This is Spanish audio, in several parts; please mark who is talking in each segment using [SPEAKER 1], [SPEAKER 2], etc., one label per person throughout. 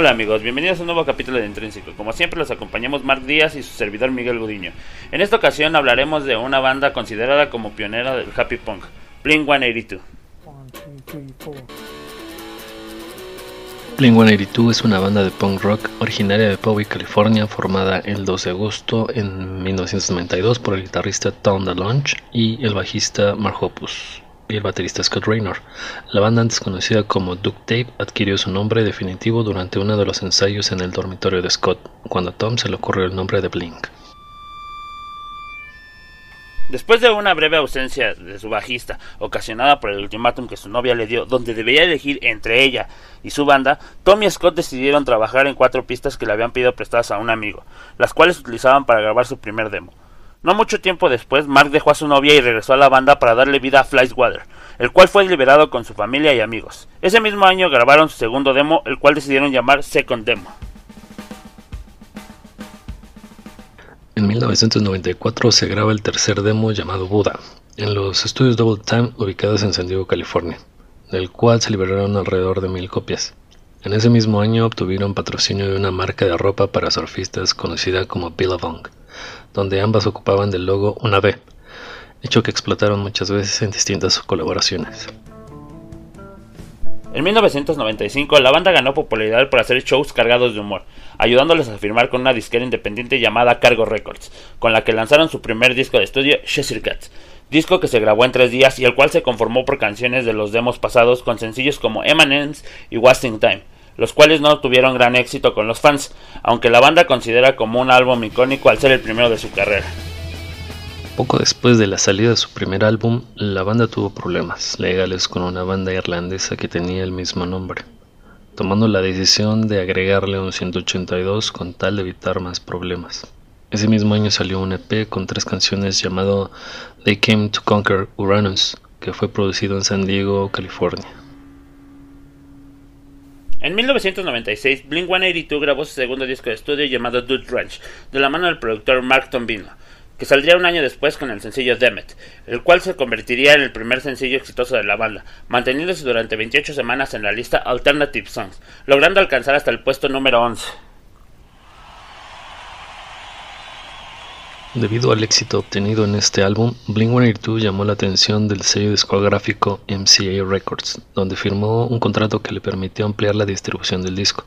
[SPEAKER 1] Hola amigos, bienvenidos a un nuevo capítulo de Intrínseco. Como siempre los acompañamos Mark Díaz y su servidor Miguel Gudiño. En esta ocasión hablaremos de una banda considerada como pionera del happy punk, Blink 182.
[SPEAKER 2] Blink 182 es una banda de punk rock originaria de Poway, California, formada el 2 de agosto en 1992 por el guitarrista Tom DeLonge y el bajista Mark Hoppus y el baterista Scott Raynor. La banda antes conocida como Duct Tape adquirió su nombre definitivo durante uno de los ensayos en el dormitorio de Scott, cuando a Tom se le ocurrió el nombre de Blink.
[SPEAKER 1] Después de una breve ausencia de su bajista, ocasionada por el ultimátum que su novia le dio, donde debía elegir entre ella y su banda, Tom y Scott decidieron trabajar en cuatro pistas que le habían pedido prestadas a un amigo, las cuales utilizaban para grabar su primer demo. No mucho tiempo después, Mark dejó a su novia y regresó a la banda para darle vida a Flyswater, el cual fue liberado con su familia y amigos. Ese mismo año grabaron su segundo demo, el cual decidieron llamar Second Demo.
[SPEAKER 2] En 1994 se graba el tercer demo llamado Buda, en los estudios Double Time ubicados en San Diego, California, del cual se liberaron alrededor de mil copias. En ese mismo año obtuvieron patrocinio de una marca de ropa para surfistas conocida como Billabong donde ambas ocupaban del logo una B, hecho que explotaron muchas veces en distintas colaboraciones.
[SPEAKER 1] En 1995 la banda ganó popularidad por hacer shows cargados de humor, ayudándoles a firmar con una disquera independiente llamada Cargo Records, con la que lanzaron su primer disco de estudio, Cheshire Cats, disco que se grabó en tres días y el cual se conformó por canciones de los demos pasados con sencillos como Eminence y Wasting Time los cuales no tuvieron gran éxito con los fans, aunque la banda considera como un álbum icónico al ser el primero de su carrera.
[SPEAKER 2] Poco después de la salida de su primer álbum, la banda tuvo problemas legales con una banda irlandesa que tenía el mismo nombre, tomando la decisión de agregarle un 182 con tal de evitar más problemas. Ese mismo año salió un EP con tres canciones llamado They Came to Conquer Uranus, que fue producido en San Diego, California.
[SPEAKER 1] En 1996, Blink-182 grabó su segundo disco de estudio llamado Dude Ranch, de la mano del productor Mark Tombino, que saldría un año después con el sencillo Demet, el cual se convertiría en el primer sencillo exitoso de la banda, manteniéndose durante 28 semanas en la lista Alternative Songs, logrando alcanzar hasta el puesto número 11.
[SPEAKER 2] Debido al éxito obtenido en este álbum, Blink-182 llamó la atención del sello discográfico MCA Records, donde firmó un contrato que le permitió ampliar la distribución del disco,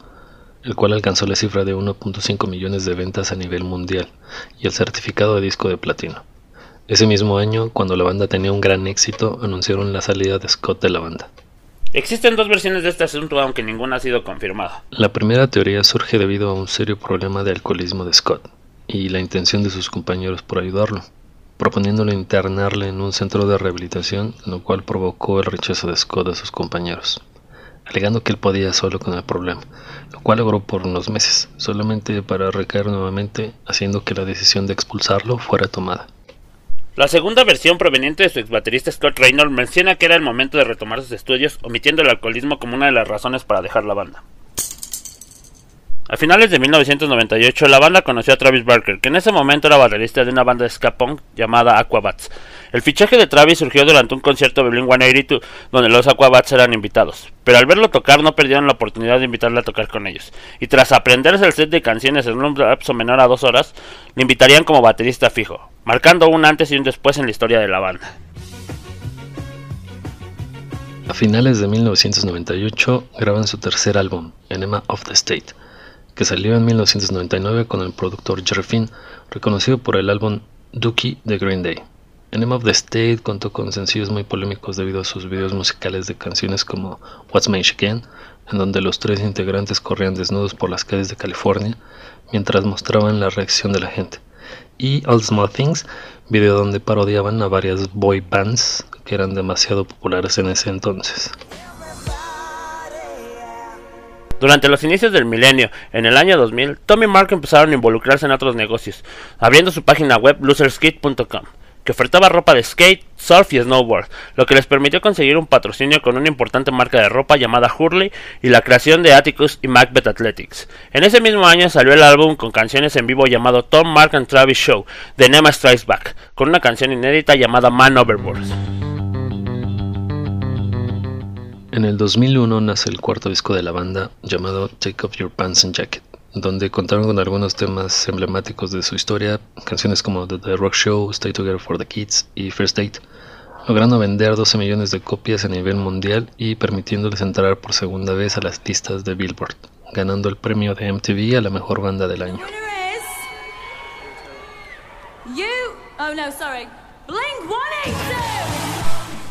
[SPEAKER 2] el cual alcanzó la cifra de 1.5 millones de ventas a nivel mundial y el certificado de disco de platino. Ese mismo año, cuando la banda tenía un gran éxito, anunciaron la salida de Scott de la banda.
[SPEAKER 1] Existen dos versiones de este asunto, aunque ninguna ha sido confirmada.
[SPEAKER 2] La primera teoría surge debido a un serio problema de alcoholismo de Scott, y la intención de sus compañeros por ayudarlo, proponiéndole internarle en un centro de rehabilitación, lo cual provocó el rechazo de Scott a sus compañeros, alegando que él podía solo con el problema, lo cual logró por unos meses, solamente para recaer nuevamente, haciendo que la decisión de expulsarlo fuera tomada.
[SPEAKER 1] La segunda versión proveniente de su ex baterista Scott Reynolds menciona que era el momento de retomar sus estudios, omitiendo el alcoholismo como una de las razones para dejar la banda. A finales de 1998, la banda conoció a Travis Barker, que en ese momento era baterista de una banda de ska punk llamada Aquabats. El fichaje de Travis surgió durante un concierto de Blink-182, donde los Aquabats eran invitados, pero al verlo tocar no perdieron la oportunidad de invitarle a tocar con ellos, y tras aprenderse el set de canciones en un lapso menor a dos horas, le invitarían como baterista fijo, marcando un antes y un después en la historia de la banda.
[SPEAKER 2] A finales de 1998 graban su tercer álbum, Enema of the State, que salió en 1999 con el productor Jerry Finn, reconocido por el álbum Dookie de Green Day. Enema of the State contó con sencillos muy polémicos debido a sus videos musicales de canciones como What's My Again, en donde los tres integrantes corrían desnudos por las calles de California mientras mostraban la reacción de la gente, y All Small Things, video donde parodiaban a varias boy bands que eran demasiado populares en ese entonces.
[SPEAKER 1] Durante los inicios del milenio, en el año 2000, Tommy y Mark empezaron a involucrarse en otros negocios, abriendo su página web loserskate.com, que ofertaba ropa de skate, surf y snowboard, lo que les permitió conseguir un patrocinio con una importante marca de ropa llamada Hurley y la creación de Atticus y Macbeth Athletics. En ese mismo año salió el álbum con canciones en vivo llamado Tom, Mark and Travis Show, de Nema Strikes Back, con una canción inédita llamada Man Overboard.
[SPEAKER 2] En el 2001 nace el cuarto disco de la banda llamado Take Off Your Pants and Jacket, donde contaron con algunos temas emblemáticos de su historia, canciones como The, Rock Show, Stay Together for the Kids y First Date, logrando vender 12 millones de copias a nivel mundial y permitiéndoles entrar por segunda vez a las listas de Billboard, ganando el premio de MTV a la mejor banda del año.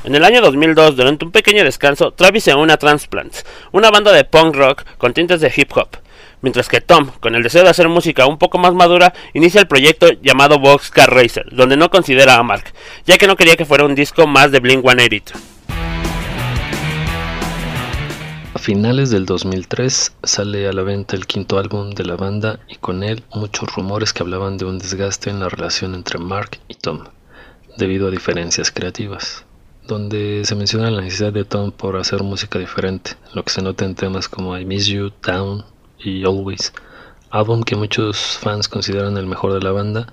[SPEAKER 1] En el año 2002, durante un pequeño descanso, Travis se une a Transplants, una banda de punk rock con tintes de hip hop, mientras que Tom, con el deseo de hacer música un poco más madura, inicia el proyecto llamado Boxcar Racer, donde no considera a Mark, ya que no quería que fuera un disco más de Blink 182.
[SPEAKER 2] A finales del 2003 sale a la venta el quinto álbum de la banda y con él muchos rumores que hablaban de un desgaste en la relación entre Mark y Tom, debido a diferencias creativas donde se menciona la necesidad de Tom por hacer música diferente, lo que se nota en temas como I Miss You, Down y Always, álbum que muchos fans consideran el mejor de la banda,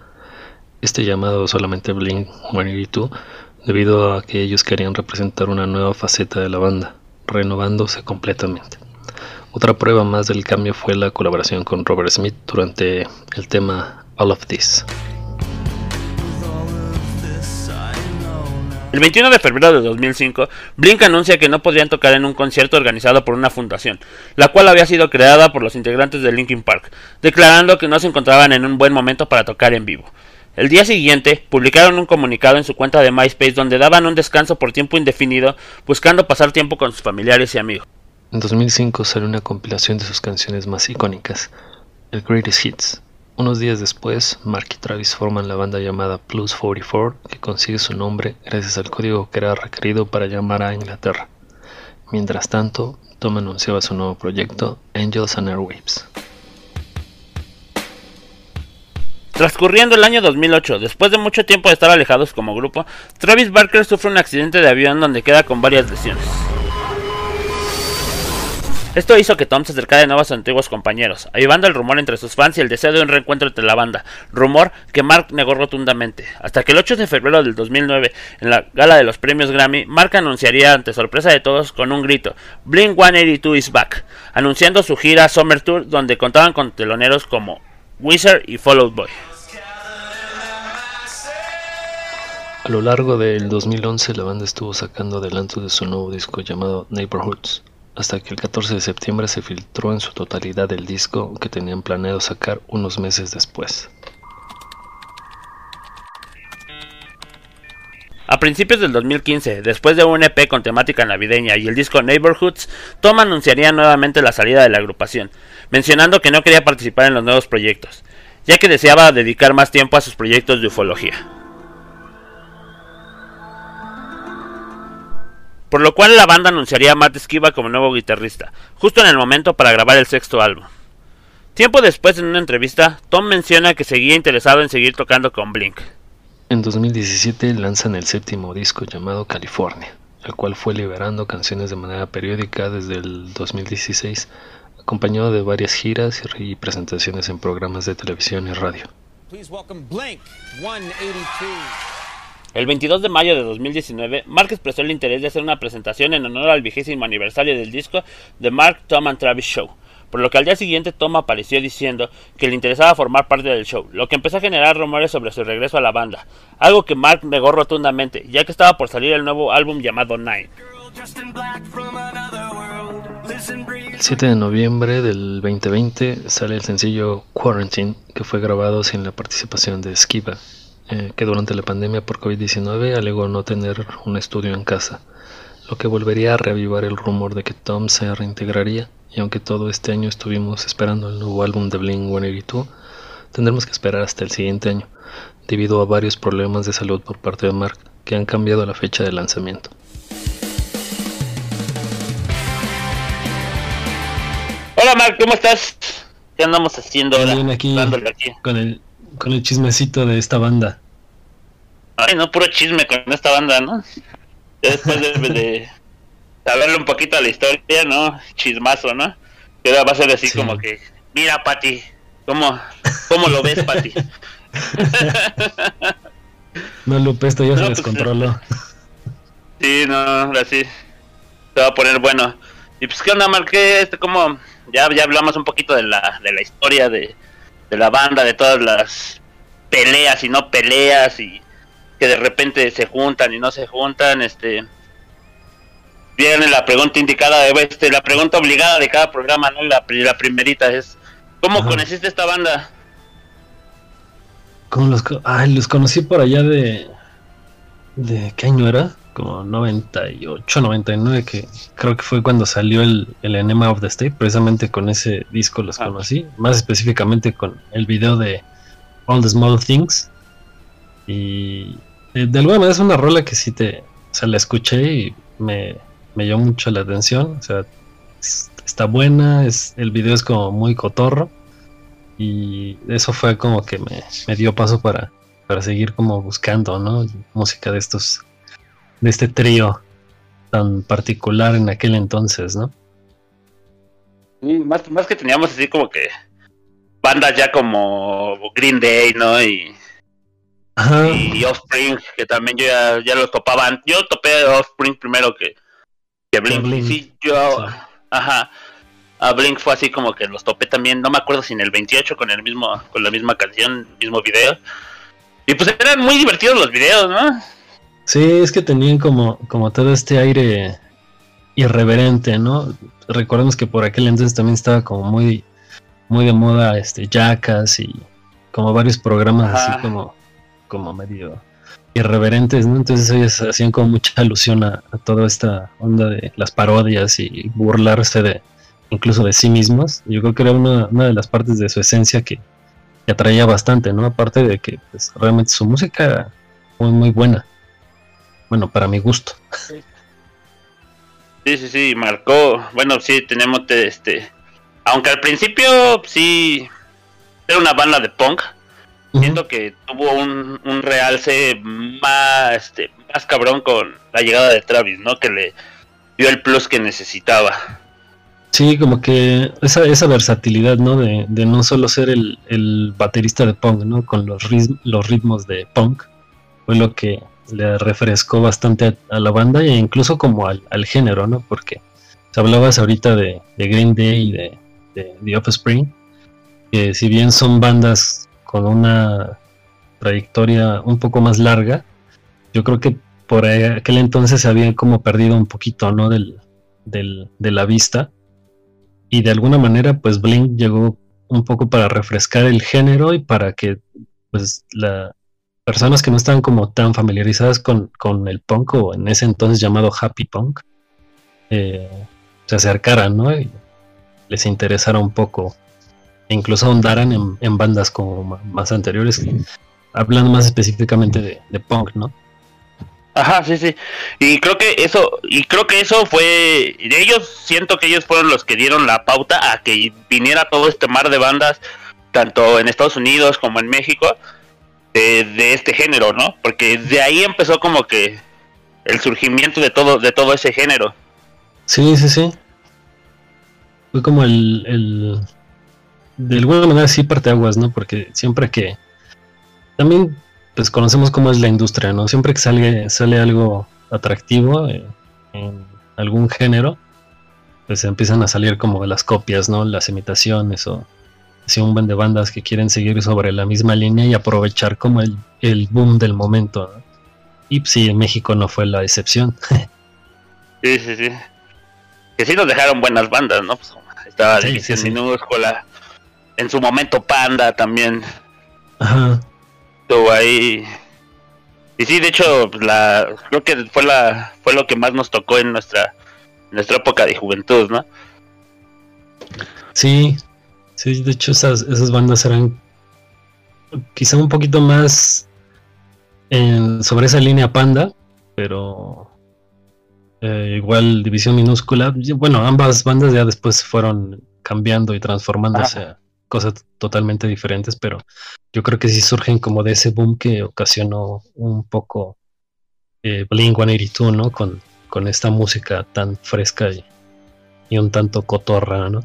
[SPEAKER 2] este llamado solamente Blink 182, debido a que ellos querían representar una nueva faceta de la banda, renovándose completamente. Otra prueba más del cambio fue la colaboración con Robert Smith durante el tema All of This.
[SPEAKER 1] El 21 de febrero de 2005, Blink anuncia que no podrían tocar en un concierto organizado por una fundación, la cual había sido creada por los integrantes de Linkin Park, declarando que no se encontraban en un buen momento para tocar en vivo. El día siguiente, publicaron un comunicado en su cuenta de MySpace donde daban un descanso por tiempo indefinido, buscando pasar tiempo con sus familiares y amigos.
[SPEAKER 2] En 2005 salió una compilación de sus canciones más icónicas, el Greatest Hits, unos días después, Mark y Travis forman la banda llamada Plus 44, que consigue su nombre gracias al código que era requerido para llamar a Inglaterra. Mientras tanto, Tom anunciaba su nuevo proyecto, Angels and Airwaves.
[SPEAKER 1] Transcurriendo el año 2008, después de mucho tiempo de estar alejados como grupo, Travis Barker sufre un accidente de avión donde queda con varias lesiones. Esto hizo que Tom se acercara de nuevo a sus antiguos compañeros, ayudando el rumor entre sus fans y el deseo de un reencuentro entre la banda, rumor que Mark negó rotundamente, hasta que el 8 de febrero del 2009, en la gala de los premios Grammy, Mark anunciaría ante sorpresa de todos con un grito, Blink 182 is back, anunciando su gira Summer Tour donde contaban con teloneros como Wizard y Follow Boy.
[SPEAKER 2] A lo largo del 2011 la banda estuvo sacando adelanto de su nuevo disco llamado Neighborhoods, hasta que el 14 de septiembre se filtró en su totalidad el disco que tenían planeado sacar unos meses después.
[SPEAKER 1] A principios del 2015, después de un EP con temática navideña y el disco Neighborhoods, Tom anunciaría nuevamente la salida de la agrupación, mencionando que no quería participar en los nuevos proyectos, ya que deseaba dedicar más tiempo a sus proyectos de ufología. Por lo cual la banda anunciaría a Matt Esquiva como nuevo guitarrista, justo en el momento para grabar el sexto álbum. Tiempo después, en una entrevista, Tom menciona que seguía interesado en seguir tocando con Blink.
[SPEAKER 2] En 2017 lanzan el séptimo disco llamado California, el cual fue liberando canciones de manera periódica desde el 2016, acompañado de varias giras y presentaciones en programas de televisión y radio.
[SPEAKER 1] El 22 de mayo de 2019, Mark expresó el interés de hacer una presentación en honor al vigésimo aniversario del disco The Mark, Tom and Travis Show, por lo que al día siguiente Tom apareció diciendo que le interesaba formar parte del show, lo que empezó a generar rumores sobre su regreso a la banda, algo que Mark negó rotundamente, ya que estaba por salir el nuevo álbum llamado Nine.
[SPEAKER 2] El 7 de noviembre del 2020 sale el sencillo Quarantine, que fue grabado sin la participación de Skiba, eh, que durante la pandemia por COVID-19 alegó no tener un estudio en casa, lo que volvería a reavivar el rumor de que Tom se reintegraría, y aunque todo este año estuvimos esperando el nuevo álbum de Blink-182, tendremos que esperar hasta el siguiente año, debido a varios problemas de salud por parte de Mark que han cambiado la fecha de lanzamiento.
[SPEAKER 1] Hola Mark, ¿cómo estás? ¿Qué andamos haciendo
[SPEAKER 2] ahora? aquí, aquí, con el con el chismecito de esta banda.
[SPEAKER 1] Ay, no, puro chisme con esta banda, ¿no? después de, saberle un poquito a la historia, ¿no? Chismazo, ¿no? Que va a ser así como que, mira, Pati, ¿cómo, ¿cómo lo ves, Pati?
[SPEAKER 2] no, Lupe, esto ya se pues, descontroló.
[SPEAKER 1] sí, no, así. Se va a poner bueno. Y pues, ¿qué onda, Marqué? Este, como, ya, ya hablamos un poquito de la, de la historia de, de la banda, de todas las peleas y no peleas y que de repente se juntan y no se juntan, este viene la pregunta indicada de este, la pregunta obligada de cada programa, ¿no? La, la primerita es ¿cómo conociste esta banda?
[SPEAKER 3] ¿Cómo los, ay, los conocí por allá de de qué año era? Como 98, 99, que creo que fue cuando salió el, el Enema of the State, precisamente con ese disco los conocí, más específicamente con el video de All the Small Things. Y eh, de alguna manera es una rola que sí te, o sea, la escuché y me, me llamó mucho la atención, o sea, está buena, es, el video es como muy cotorro y eso fue como que me, me dio paso para, para seguir como buscando, ¿no? Música de estos, de este trío tan particular en aquel entonces, ¿no?
[SPEAKER 1] más, más que teníamos así como que bandas ya como Green Day, ¿no? Y, y Offspring, que también yo ya, ya los topaban. Yo topé Offspring primero que, que Blink. Sí, yo, ajá. A Blink fue así como que los topé también, no me acuerdo si en el 28 con el mismo, con la misma canción, mismo video. Y pues eran muy divertidos los videos, ¿no?
[SPEAKER 3] Sí, es que tenían como, como todo este aire irreverente, ¿no? Recordemos que por aquel entonces también estaba como muy muy de moda este Jackass y como varios programas así como, como medio irreverentes, ¿no? Entonces ellos hacían como mucha alusión a, toda esta onda de las parodias y burlarse de incluso de sí mismos. Yo creo que era una, de las partes de su esencia que, atraía bastante, ¿no? Aparte de que pues, realmente su música era muy, muy buena. Bueno, para mi gusto.
[SPEAKER 1] Sí, sí, sí, marcó. Bueno, sí, tenemos este aunque al principio sí era una banda de punk, siento que tuvo un, un realce más, este, más cabrón con la llegada de Travis, ¿no? Que le dio el plus que necesitaba.
[SPEAKER 3] Sí, como que esa, esa versatilidad, ¿no? De, de no solo ser el, el, baterista de punk, ¿no? Con los, los ritmos de punk, fue lo que le refrescó bastante a, la banda e incluso como al, al, género, ¿no? Porque se hablabas ahorita de, de Green Day y de, de The Offspring, que si bien son bandas con una trayectoria un poco más larga, yo creo que por aquel entonces se había como perdido un poquito, ¿no? Del, de la vista. Y de alguna manera, pues Blink llegó un poco para refrescar el género y para que, pues, las personas que no estaban como tan familiarizadas con, el punk o en ese entonces llamado happy punk, eh, se acercaran, ¿no? les interesara un poco, e incluso ahondaran en, bandas como más anteriores, hablando más específicamente de, punk, ¿no?
[SPEAKER 1] Ajá, sí, sí. Y creo que eso, y creo que eso fue, de ellos siento que ellos fueron los que dieron la pauta a que viniera todo este mar de bandas, tanto en Estados Unidos como en México, de, este género, ¿no? Porque de ahí empezó como que el surgimiento de todo, de todo ese género.
[SPEAKER 3] Sí, sí, sí fue como el, el de alguna manera sí parte aguas, ¿no? Porque siempre que también pues conocemos cómo es la industria, ¿no? Siempre que sale, sale algo atractivo eh, en algún género, pues empiezan a salir como las copias, ¿no? Las imitaciones o un buen de bandas que quieren seguir sobre la misma línea y aprovechar como el, el boom del momento, ¿no? Y pues, sí, en México no fue la excepción.
[SPEAKER 1] sí, sí, sí. Que sí nos dejaron buenas bandas, ¿no? Pues estaba sí, sí, minúscula. En su momento Panda también. Ajá. Estuvo ahí. Y sí, de hecho, la, creo que fue la fue lo que más nos tocó en nuestra nuestra época de juventud, ¿no?
[SPEAKER 3] Sí, sí, de hecho esas, esas bandas eran quizá un poquito más en, sobre esa línea panda, pero eh, igual División Minúscula. Bueno, ambas bandas ya después fueron cambiando y transformándose a cosas totalmente diferentes, pero yo creo que sí surgen como de ese boom que ocasionó un poco eh, Blink 182, ¿no? Con, con esta música tan fresca y, y un tanto cotorra, ¿no?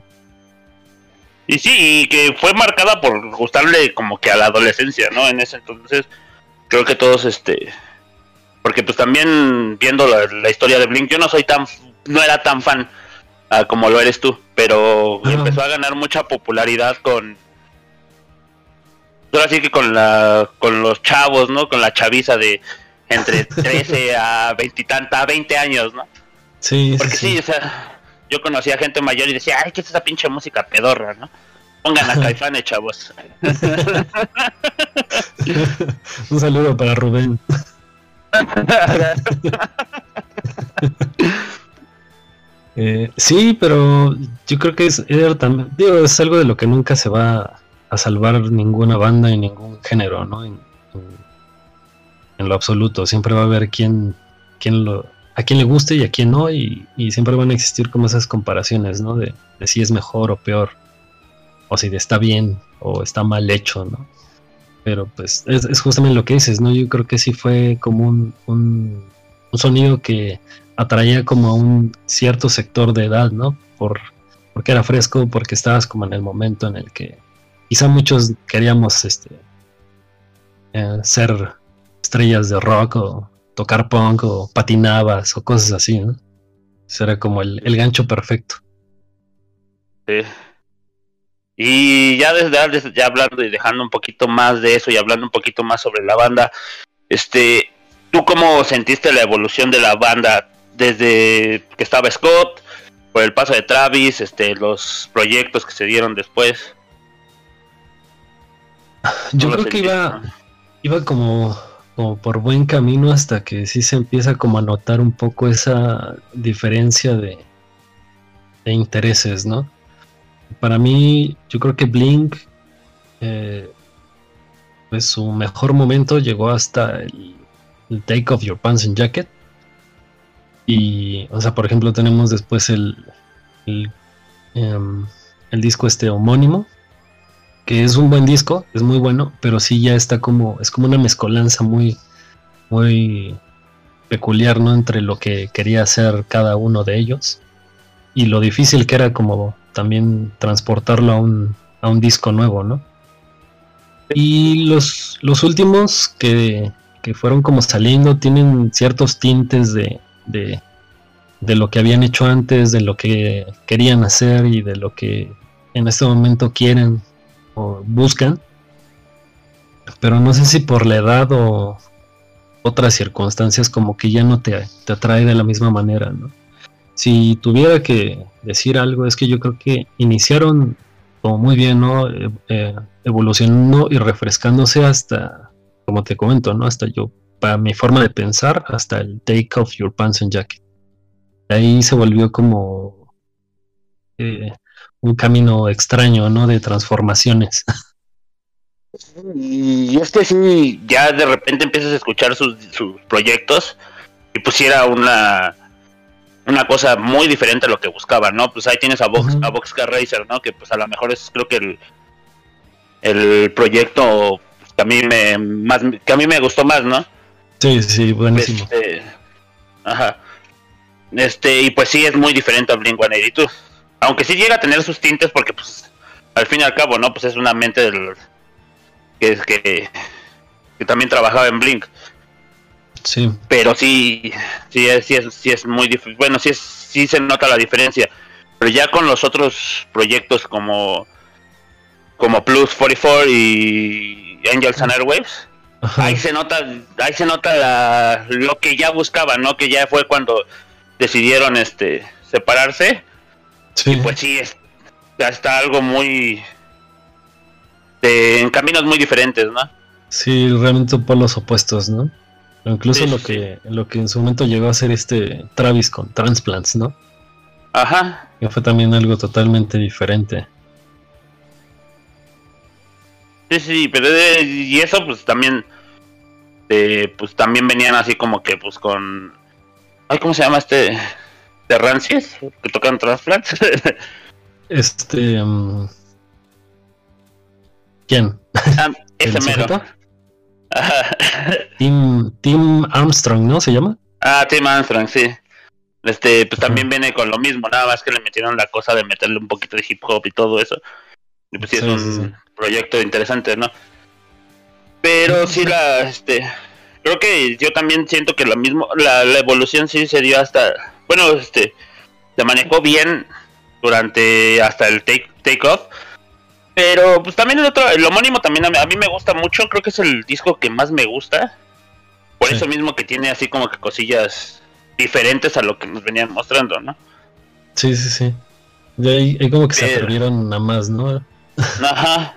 [SPEAKER 1] Y sí, y que fue marcada por gustarle como que a la adolescencia, ¿no? En ese entonces, creo que todos este porque pues también viendo la, historia de Blink, yo no soy tan no era tan fan ah, como lo eres tú, pero empezó a ganar mucha popularidad con ahora sí que con la con los chavos, ¿no? Con la chaviza de entre 13 a 20 y tanta, 20 años, ¿no?
[SPEAKER 3] Sí,
[SPEAKER 1] Porque sí, o sea, yo conocía gente mayor y decía, ay, ¿qué es esa pinche música pedorra, no? Pongan a Caifanes, chavos.
[SPEAKER 3] Un saludo para Rubén. Eh, sí, pero yo creo que es, también, digo, es algo de lo que nunca se va a salvar ninguna banda y ningún género, ¿no? En, lo absoluto. Siempre va a haber quien, quien lo, a quien le guste y a quien no, y, siempre van a existir como esas comparaciones, ¿no? De, si es mejor o peor, o si está bien o está mal hecho, ¿no? Pero pues es, justamente lo que dices, ¿no? Yo creo que sí fue como un, un, sonido que atraía como a un cierto sector de edad, ¿no? Por, porque era fresco, porque estabas como en el momento en el que quizá muchos queríamos este, eh, ser estrellas de rock o tocar punk o patinabas o cosas así, ¿no? Eso era como el, gancho perfecto.
[SPEAKER 1] Sí. Y ya desde ya hablando y dejando un poquito más de eso y hablando un poquito más sobre la banda, este, ¿tú cómo sentiste la evolución de la banda desde que estaba Scott, por el paso de Travis, este, los proyectos que se dieron después?
[SPEAKER 3] Yo creo que iba, iba como como por buen camino hasta que sí se empieza como a notar un poco esa diferencia de, intereses, ¿no? Para mí, yo creo que Blink, eh, pues su mejor momento llegó hasta el, Take Off Your Pants and Jacket. Y, o sea, por ejemplo, tenemos después el, el, em, el disco este homónimo, que es un buen disco, es muy bueno, pero sí ya está como, es como una mezcolanza muy, muy peculiar, ¿no? Entre lo que quería hacer cada uno de ellos y lo difícil que era como también transportarlo a un, a un disco nuevo, ¿no? Y los, los últimos que, que fueron como saliendo tienen ciertos tintes de, de, de lo que habían hecho antes, de lo que querían hacer y de lo que en este momento quieren o buscan. Pero no sé si por la edad o otras circunstancias como que ya no te, te atrae de la misma manera, ¿no? Si tuviera que decir algo, es que yo creo que iniciaron como muy bien, ¿no? Eh, eh, evolucionando y refrescándose hasta, como te comento, ¿no? Hasta yo, para mi forma de pensar, hasta el Take Off Your Pants and Jacket. Ahí se volvió como eh, un camino extraño, ¿no? De transformaciones.
[SPEAKER 1] Y es que sí, ya de repente empiezas a escuchar sus, proyectos y pues era una una cosa muy diferente a lo que buscaban, ¿no? Pues ahí tienes a Box, a Boxcar Racer, ¿no? Que pues a lo mejor es creo que el, el proyecto que a mí me más que a mí me gustó más, ¿no?
[SPEAKER 3] Sí, sí, buenísimo. Este,
[SPEAKER 1] ajá. Este, y pues sí es muy diferente a Blink 182. Aunque sí llega a tener sus tintes porque pues al fin y al cabo, ¿no? Pues es una mente del, que, que, que también trabajaba en Blink.
[SPEAKER 3] Sí.
[SPEAKER 1] Pero sí, sí es, sí es, sí es muy difícil. Bueno, sí, es, sí se nota la diferencia. Pero ya con los otros proyectos como, como Plus 44 y Angels and Airwaves, ahí se nota, ahí se nota lo que ya buscaban, ¿no? Que ya fue cuando decidieron este separarse Sí. pues sí, es, está algo muy... en caminos muy diferentes, ¿no?
[SPEAKER 3] Sí, realmente por los opuestos, ¿no? Incluso lo que lo que en su momento llegó a ser este Travis con Transplants, ¿no?
[SPEAKER 1] Ajá.
[SPEAKER 3] Que fue también algo totalmente diferente.
[SPEAKER 1] Sí, sí, pero y eso pues también eh, pues también venían así como que pues con ay, ¿cómo se llama este? De Rancias que tocan Transplants.
[SPEAKER 3] este. Um... ¿Quién?
[SPEAKER 1] Ah, ese mero.
[SPEAKER 3] Tim, Tim Armstrong, ¿no? ¿Se llama?
[SPEAKER 1] Ah, Tim Armstrong, sí. Este, pues también viene con lo mismo, nada más que le metieron la cosa de meterle un poquito de hip hop y todo eso. Y pues sí, es un proyecto interesante, ¿no? Pero sí la, este, creo que yo también siento que lo mismo, la, la evolución sí se dio hasta bueno, este, se manejó bien durante hasta el take, take off. Pero pues también el otro, el homónimo también a mí, me gusta mucho, creo que es el disco que más me gusta. Por eso mismo que tiene así como que cosillas diferentes a lo que nos venían mostrando, ¿no?
[SPEAKER 3] Sí, sí, sí. Y ahí, como que se atrevieron a más, ¿no?
[SPEAKER 1] Ajá.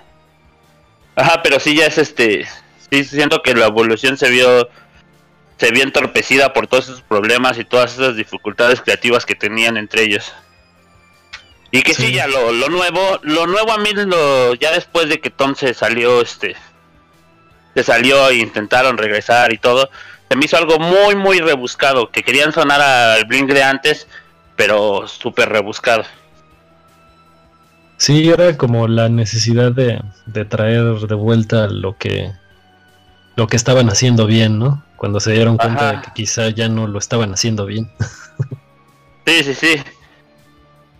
[SPEAKER 1] Ajá, pero sí ya es este. Sí, siento que la evolución se vio. Se vio entorpecida por todos esos problemas y todas esas dificultades creativas que tenían entre ellos. Y que sí, ya lo, lo, nuevo, lo nuevo a mí lo, ya después de que Tom se salió, este, se salió e intentaron regresar y todo, se me hizo algo muy muy rebuscado, que querían sonar al Blink de antes, pero súper rebuscado.
[SPEAKER 3] Sí, era como la necesidad de, de traer de vuelta lo que lo que estaban haciendo bien, ¿no? Cuando se dieron cuenta de que quizá ya no lo estaban haciendo bien.
[SPEAKER 1] sí, sí, sí.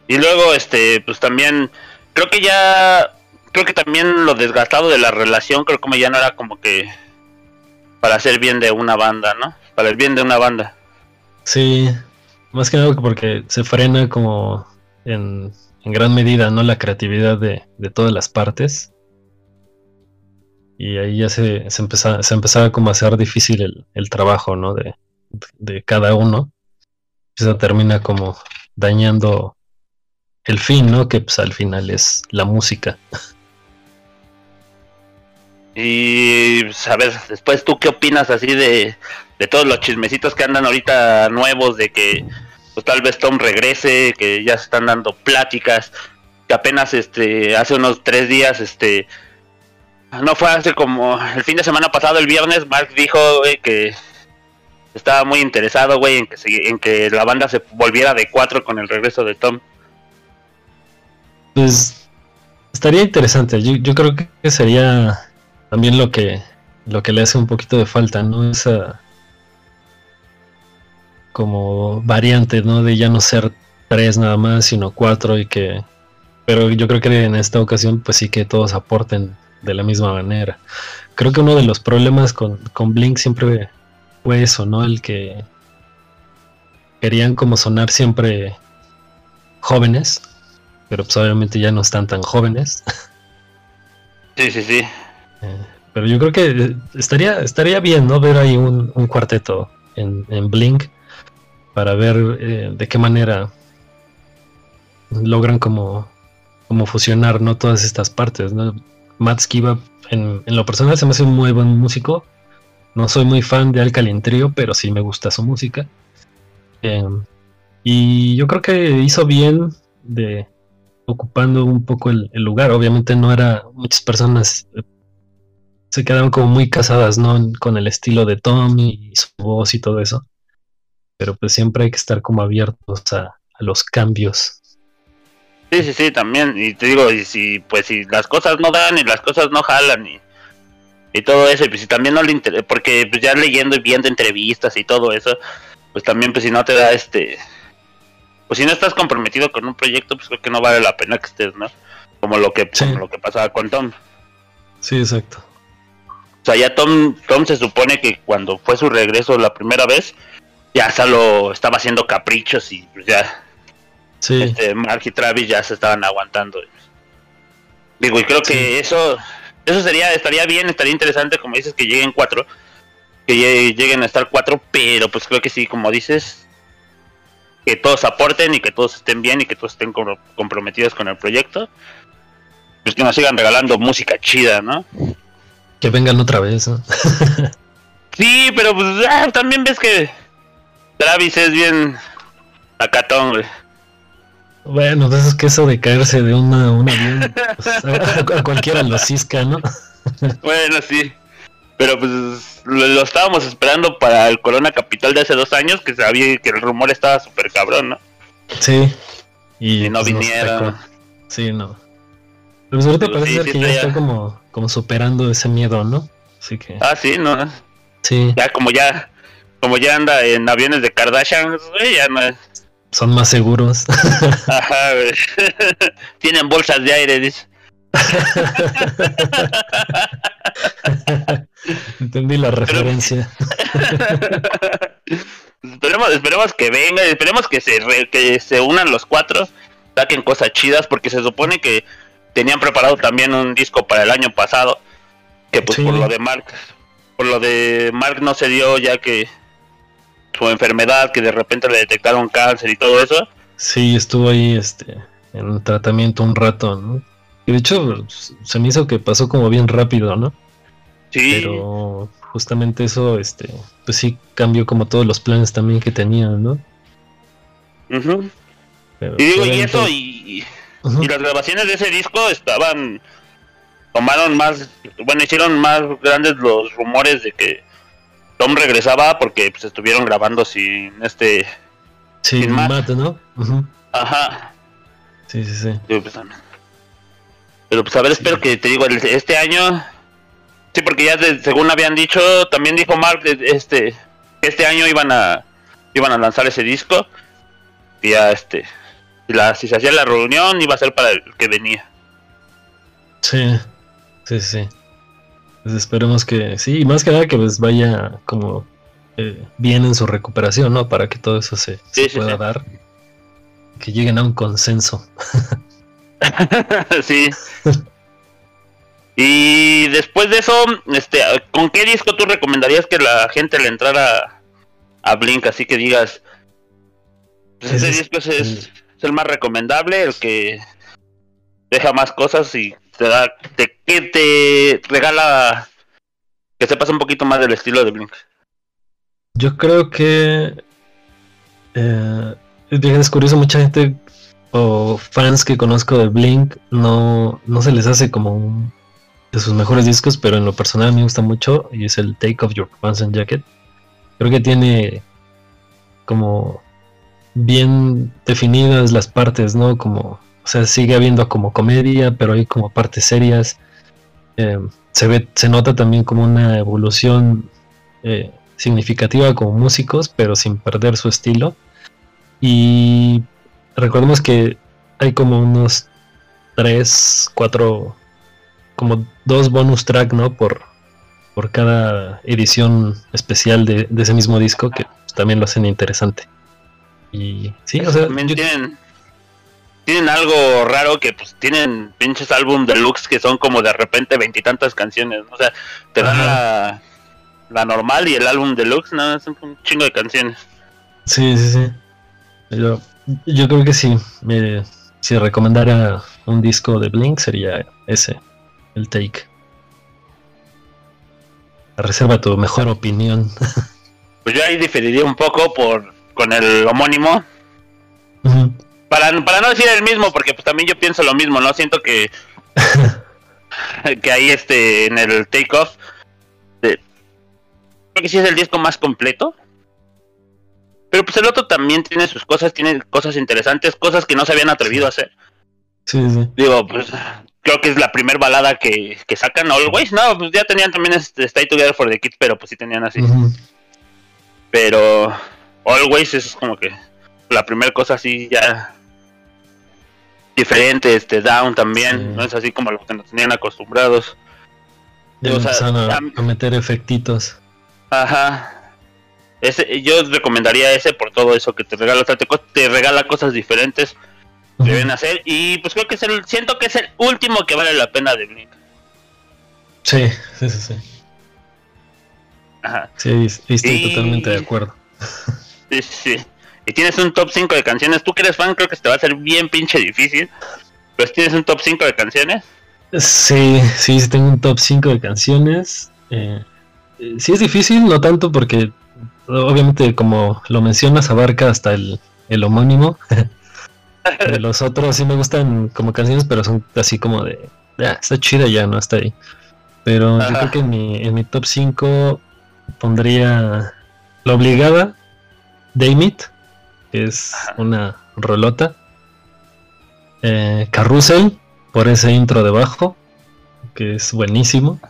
[SPEAKER 1] Y luego, este, pues también, creo que ya, creo que también lo desgastado de la relación, creo como ya no era como que para hacer bien de una banda, ¿no? Para el bien de una banda.
[SPEAKER 3] Sí, más que nada porque se frena como en, en gran medida, ¿no? La creatividad de, de todas las partes. Y ahí ya se, se, empezaba, se empezaba como a hacer difícil el, el trabajo, ¿no? De, de cada uno. Eso termina como dañando el fin, ¿no? Que pues al final es la música.
[SPEAKER 1] Y pues, a ver, después tú qué opinas así de, de todos los chismecitos que andan ahorita nuevos, de que pues, tal vez Tom regrese, que ya se están dando pláticas, que apenas este hace unos tres días, este no fue hace como el fin de semana pasado, el viernes, Mark dijo que estaba muy interesado, güey, en que, en que la banda se volviera de cuatro con el regreso de Tom.
[SPEAKER 3] Pues estaría interesante. Yo, creo que sería también lo que lo que le hace un poquito de falta, ¿no? Esa como variante, ¿no? De ya no ser tres nada más, sino cuatro y que... Pero yo creo que en esta ocasión pues sí que todos aporten de la misma manera. Creo que uno de los problemas con, con Blink siempre fue eso, ¿no? El que querían como sonar siempre jóvenes pero pues obviamente ya no están tan jóvenes.
[SPEAKER 1] Sí, sí, sí.
[SPEAKER 3] Eh, pero yo creo que estaría, estaría bien, ¿no? Ver ahí un, cuarteto en, Blink para ver eh, de qué manera logran como, como fusionar, ¿no? Todas estas partes, ¿no? Matt Skiba, en, lo personal, se me hace un muy buen músico. No soy muy fan de Alkaline Trio, pero sí me gusta su música. Eh, y yo creo que hizo bien de, ocupando un poco el, lugar. Obviamente no era, muchas personas eh, se quedaron como muy casadas, ¿no? Con el estilo de Tom y su voz y todo eso. Pero pues siempre hay que estar como abiertos a, los cambios.
[SPEAKER 1] Sí, sí, sí, también. Y te digo, y si, pues si las cosas no dan y las cosas no jalan y, y todo eso, y pues si también no le interesa, porque pues ya leyendo y viendo entrevistas y todo eso, pues también pues si no te da este pues si no estás comprometido con un proyecto, pues creo que no vale la pena que estés, ¿no? Como lo que, lo que pasaba con Tom.
[SPEAKER 3] Sí, exacto.
[SPEAKER 1] O sea, ya Tom, Tom se supone que cuando fue su regreso la primera vez, ya solo estaba haciendo caprichos y pues ya. Sí. Este, Mark y Travis ya se estaban aguantando. Digo, y creo que eso, eso sería, estaría bien, estaría interesante, como dices, que lleguen cuatro, que lleguen a estar cuatro, pero pues creo que sí, como dices, que todos aporten y que todos estén bien y que todos estén comprometidos con el proyecto. Pues que nos sigan regalando música chida, ¿no?
[SPEAKER 3] Que vengan otra vez, ¿no?
[SPEAKER 1] sí, pero pues ah, también ves que Travis es bien acatón, güey.
[SPEAKER 3] Bueno, pues es que eso de caerse de una, un avión, pues, a, cualquiera lo cisca, ¿no?
[SPEAKER 1] bueno, sí. Pero pues lo, estábamos esperando para el Corona Capital de hace dos años, que sabía que el rumor estaba súper cabrón, ¿no?
[SPEAKER 3] Sí.
[SPEAKER 1] Y, no pues, vinieron.
[SPEAKER 3] sí, no. Pero pues, ahorita parece ser que ya está como, como superando ese miedo, ¿no? Así que.
[SPEAKER 1] Ah, sí, ¿no?
[SPEAKER 3] Sí.
[SPEAKER 1] Ya como ya, como ya anda en aviones de Kardashian, güey, ya no
[SPEAKER 3] Son más seguros.
[SPEAKER 1] Ajá, güey. Tienen bolsas de aire, dice.
[SPEAKER 3] Entendí la referencia.
[SPEAKER 1] Esperemos, esperemos que venga, esperemos que se, que se unan los cuatro, saquen cosas chidas, porque se supone que tenían preparado también un disco para el año pasado, que pues por lo de Mark, por lo de Mark no se dio ya que su enfermedad, que de repente le detectaron cáncer y todo eso.
[SPEAKER 3] Sí, estuvo ahí este en tratamiento un rato, ¿no? Y de hecho se me hizo que pasó como bien rápido, ¿no?
[SPEAKER 1] Sí.
[SPEAKER 3] Pero justamente eso, este, pues sí cambió como todos los planes también que tenían, ¿no?
[SPEAKER 1] y digo, y eso, y, y las grabaciones de ese disco estaban, tomaron más, bueno, hicieron más grandes los rumores de que Tom regresaba porque pues estuvieron grabando sin este...
[SPEAKER 3] Sí, sin Matt, ¿no?
[SPEAKER 1] Ajá.
[SPEAKER 3] Sí, sí, sí.
[SPEAKER 1] Pues, pero pues a ver, espero que te digo, este año... Sí, porque ya según habían dicho, también dijo Mark, este, este año iban a iban a lanzar ese disco. Y ya este, la, si se hacía la reunión iba a ser para el que venía.
[SPEAKER 3] Sí, sí, sí. Pues esperemos que sí, y más que nada que pues vaya como eh, bien en su recuperación, ¿no? Para que todo eso se, pueda dar. Que lleguen a un consenso.
[SPEAKER 1] sí. y después de eso, este, ¿con qué disco tú recomendarías que la gente le entrara a Blink? Así que digas, pues ese disco es, el más recomendable, el que deja más cosas y te da, te, te regala que sepas un poquito más del estilo de Blink.
[SPEAKER 3] Yo creo que eh, es curioso, mucha gente o fans que conozco de Blink no, no se les hace como un de sus mejores discos, pero en lo personal me gusta mucho y es el Take Off Your Pants and Jacket. Creo que tiene como bien definidas las partes, ¿no? Como, o sea, sigue habiendo como comedia, pero hay como partes serias. Eh, se ve, se nota también como una evolución eh, significativa como músicos, pero sin perder su estilo. Y recordemos que hay como unos tres, cuatro, como dos bonus track, ¿no? Por, por cada edición especial de, ese mismo disco que también lo hacen interesante. Y sí, o sea,
[SPEAKER 1] también tienen, tienen algo raro que pues tienen pinches álbum deluxe que son como de repente veintitantas canciones. O sea, te dan la, la, normal y el álbum deluxe, no, son un chingo de canciones.
[SPEAKER 3] Sí, sí, sí. Yo, yo creo que sí. si recomendara un disco de Blink sería ese, el Take. Reserva tu mejor opinión.
[SPEAKER 1] pues yo ahí diferiría un poco por con el homónimo. Para, para no decir el mismo, porque pues también yo pienso lo mismo, ¿no? Siento que que ahí este en el Take Off creo que sí es el disco más completo. Pero pues el otro también tiene sus cosas, tiene cosas interesantes, cosas que no se habían atrevido a hacer.
[SPEAKER 3] Sí, sí.
[SPEAKER 1] Digo, pues creo que es la primera balada que, que sacan Always. No, pues ya tenían también este Stay Together for the Kids, pero pues sí tenían así. Pero Always es como que la primera cosa así ya diferente, este Down también, no es así como lo que nos tenían acostumbrados.
[SPEAKER 3] Ya a, meter efectitos.
[SPEAKER 1] Ajá. Ese, yo recomendaría ese por todo eso que te regala, te, regala cosas diferentes que deben hacer y pues creo que es el, siento que es el último que vale la pena de Blink.
[SPEAKER 3] Sí, sí, sí, sí. Ajá. Sí, estoy totalmente de acuerdo.
[SPEAKER 1] Sí, sí. Y tienes un top 5 de canciones. Tú que eres fan, creo que te va a ser bien pinche difícil. Pues tienes un top 5 de canciones.
[SPEAKER 3] Sí, sí, sí, tengo un top 5 de canciones. Eh, sí es difícil, no tanto porque obviamente como lo mencionas abarca hasta el, el homónimo. los otros sí me gustan como canciones, pero son así como de, ah, está chida ya, no está ahí. Pero yo creo que en mi, en mi top 5 pondría La Obligada, Daymit, que es una rolota. Eh, Carrusel, por ese intro debajo, que es buenísimo.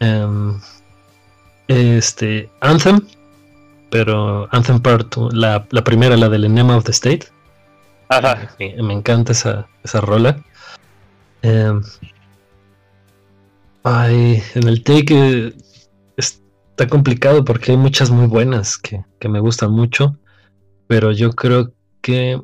[SPEAKER 3] Em, este, Anthem, pero Anthem Part, la, la primera, la del Enema of the State. Me, encanta esa, esa rola. Em, ay, en el take está complicado porque hay muchas muy buenas que, que me gustan mucho, pero yo creo que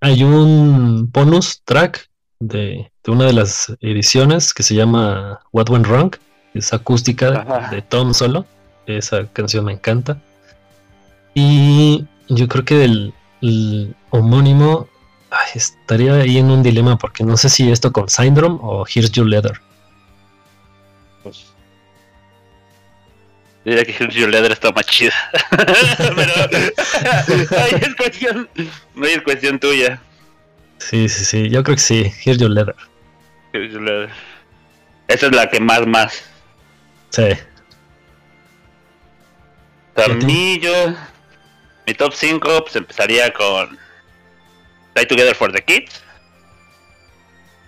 [SPEAKER 3] hay un bonus track de, de, una de las ediciones que se llama What Went Wrong, es acústica de Tom solo, esa canción me encanta. Y yo creo que del homónimo estaría ahí en un dilema porque no sé si esto con Syndrome o Here's Your Leather.
[SPEAKER 1] Diría que Here's Your Leather está más chida. Pero ahí es cuestión, no es cuestión tuya.
[SPEAKER 3] Sí, sí, sí, yo creo que sí, Here's Your Leather.
[SPEAKER 1] Here's Your Leather. Esa es la que más, más.
[SPEAKER 3] Sí.
[SPEAKER 1] Para mí, yo, mi top 5 pues empezaría con Stay Together for the Kids.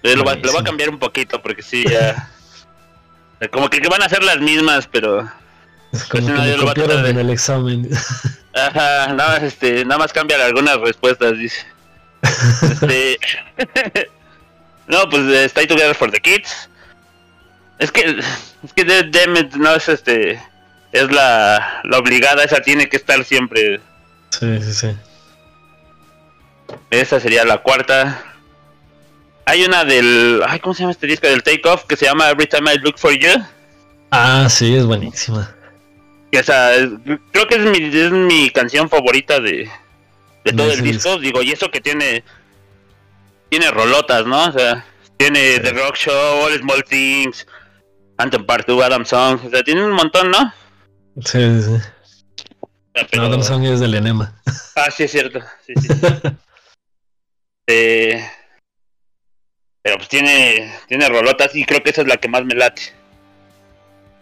[SPEAKER 1] Lo, va, lo, voy a cambiar un poquito porque sí, ya. como que van a ser las mismas, pero.
[SPEAKER 3] Como que me copiaron en el examen.
[SPEAKER 1] Ajá, nada más, este, nada más cambian algunas respuestas, dice. este. no, pues Stay Together for the Kids. Es que. Es que Demet no es este. Es la, la obligada, esa tiene que estar siempre.
[SPEAKER 3] Sí, sí, sí.
[SPEAKER 1] Esa sería la cuarta. Hay una del. Ay, ¿cómo se llama este disco? Del Take Off que se llama Every Time I Look for You.
[SPEAKER 3] Ah, sí, es buenísima.
[SPEAKER 1] Esa, creo que es mi, es mi canción favorita de, de todo el disco. Digo, y eso que tiene. Tiene rolotas, ¿no? O sea, tiene The Rock Show, All Small Things, Anthem Part 2, Adam Song. O sea, tiene un montón, ¿no?
[SPEAKER 3] Sí, sí. Pero... No, Adam Song es del enema.
[SPEAKER 1] Ah, sí, es cierto. Sí, sí. Eh, pero pues tiene, tiene rolotas y creo que esa es la que más me late.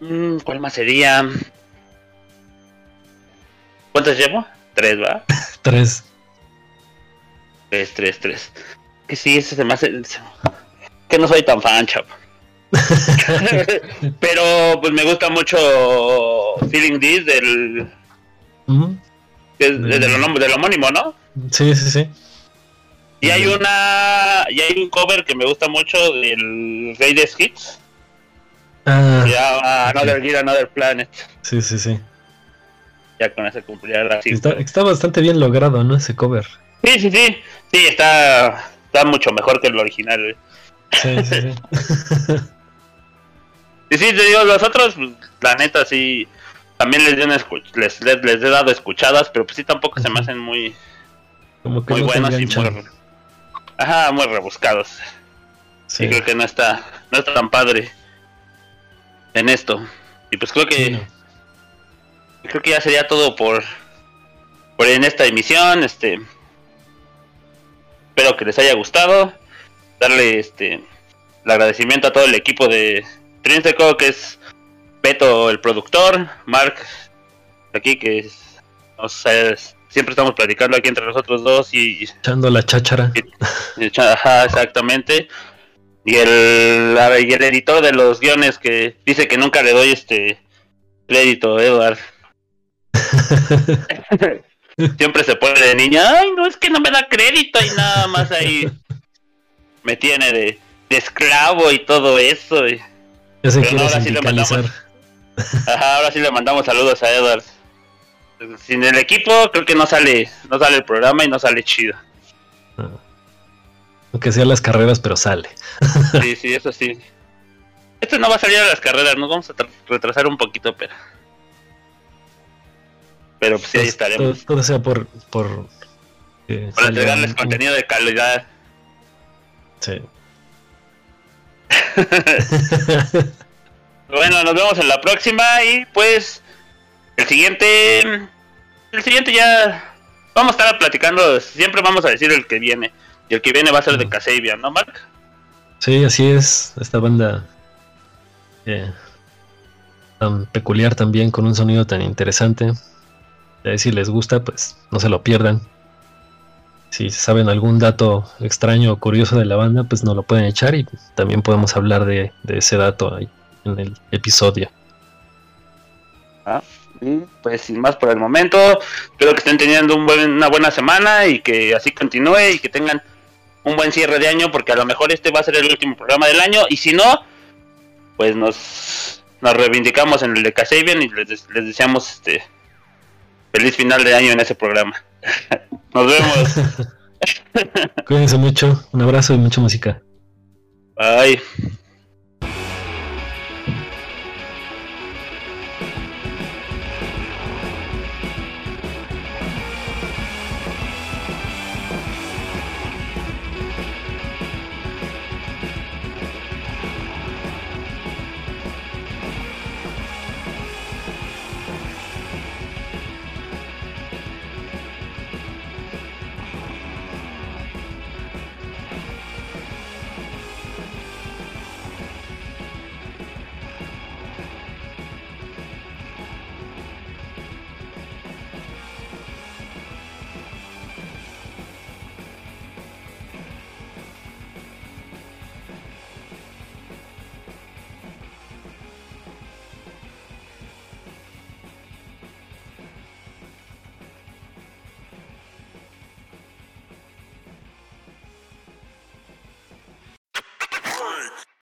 [SPEAKER 1] Mm, ¿Cuál más sería? ¿Cuántas llevo? Tres, ¿va?
[SPEAKER 3] tres.
[SPEAKER 1] Tres, tres, tres. Que sí, ese se me hace... Que no soy tan fan, chap. pero pues me gusta mucho Feeling This del... del homónimo, ¿no?
[SPEAKER 3] Sí, sí, sí.
[SPEAKER 1] Y hay una. Y hay un cover que me gusta mucho del Greatest Hits.
[SPEAKER 3] Ah,
[SPEAKER 1] se llama Another Gear, Another Planet.
[SPEAKER 3] Sí, sí, sí.
[SPEAKER 1] Ya con eso cumplirá la
[SPEAKER 3] está, está, bastante bien logrado, ¿no? Ese cover.
[SPEAKER 1] Sí, sí, sí. Sí, está, está mucho mejor que el original.
[SPEAKER 3] Sí, sí, sí.
[SPEAKER 1] y sí, te digo, los otros, pues, la neta, sí. También les, les, les, les, he dado escuchadas, pero pues sí tampoco se me hacen muy.
[SPEAKER 3] Como que
[SPEAKER 1] muy
[SPEAKER 3] no
[SPEAKER 1] buenos y muy, Ajá, muy rebuscados.
[SPEAKER 3] Sí.
[SPEAKER 1] Y creo que no está, no está tan padre en esto. Y pues creo que
[SPEAKER 3] Sí, no.
[SPEAKER 1] Creo que ya sería todo por por en esta emisión, este espero que les haya gustado. Darle este el agradecimiento a todo el equipo de Trinseco, que es Beto el productor, Mark aquí que es, sé, siempre estamos platicando aquí entre nosotros dos y,
[SPEAKER 3] Echando la cháchara.
[SPEAKER 1] y- ajá, exactamente. Y el, y el editor de los guiones que dice que nunca le doy este crédito, Edward. Siempre se pone de niña, ay, no, es que no me da crédito y nada más ahí me tiene de, de esclavo y todo eso. y- Pero no, ahora sí lo
[SPEAKER 3] sindicalizar.
[SPEAKER 1] Ajá, ahora sí le mandamos saludos a Edward. Sin el equipo creo que no sale, no sale el programa y no sale chido.
[SPEAKER 3] Aunque sea las carreras, pero sale.
[SPEAKER 1] Sí, sí, eso sí. Esto no va a salir a las carreras, nos vamos a tra- retrasar un poquito, pero. Pero pues sí, ahí estaremos.
[SPEAKER 3] todo sea por. por
[SPEAKER 1] Para
[SPEAKER 3] salga
[SPEAKER 1] entregarles
[SPEAKER 3] un-
[SPEAKER 1] contenido de calidad.
[SPEAKER 3] Sí.
[SPEAKER 1] Bueno, nos vemos en la próxima y pues. El siguiente. El siguiente ya. Vamos a estar platicando. Siempre vamos a decir el que viene. Y el que viene va a ser de. Kasabian, ¿no, Mark?
[SPEAKER 3] Sí, así es. Esta banda eh, tan peculiar también, con un sonido tan interesante. Si les gusta, pues no se lo pierdan. Si saben algún dato extraño o curioso de la banda, pues nos lo pueden echar y también podemos hablar de, ese dato ahí en el episodio.
[SPEAKER 1] Y pues sin más por el momento, espero que estén teniendo una buena semana y que así continúe y que tengan un buen cierre de año porque a lo mejor este va a ser el último programa del año y si no, pues nos nos reivindicamos en el de Kasabian y les, les deseamos este feliz final de año en ese programa. nos vemos.
[SPEAKER 3] Cuídense mucho, un abrazo y mucha música.
[SPEAKER 1] Bye.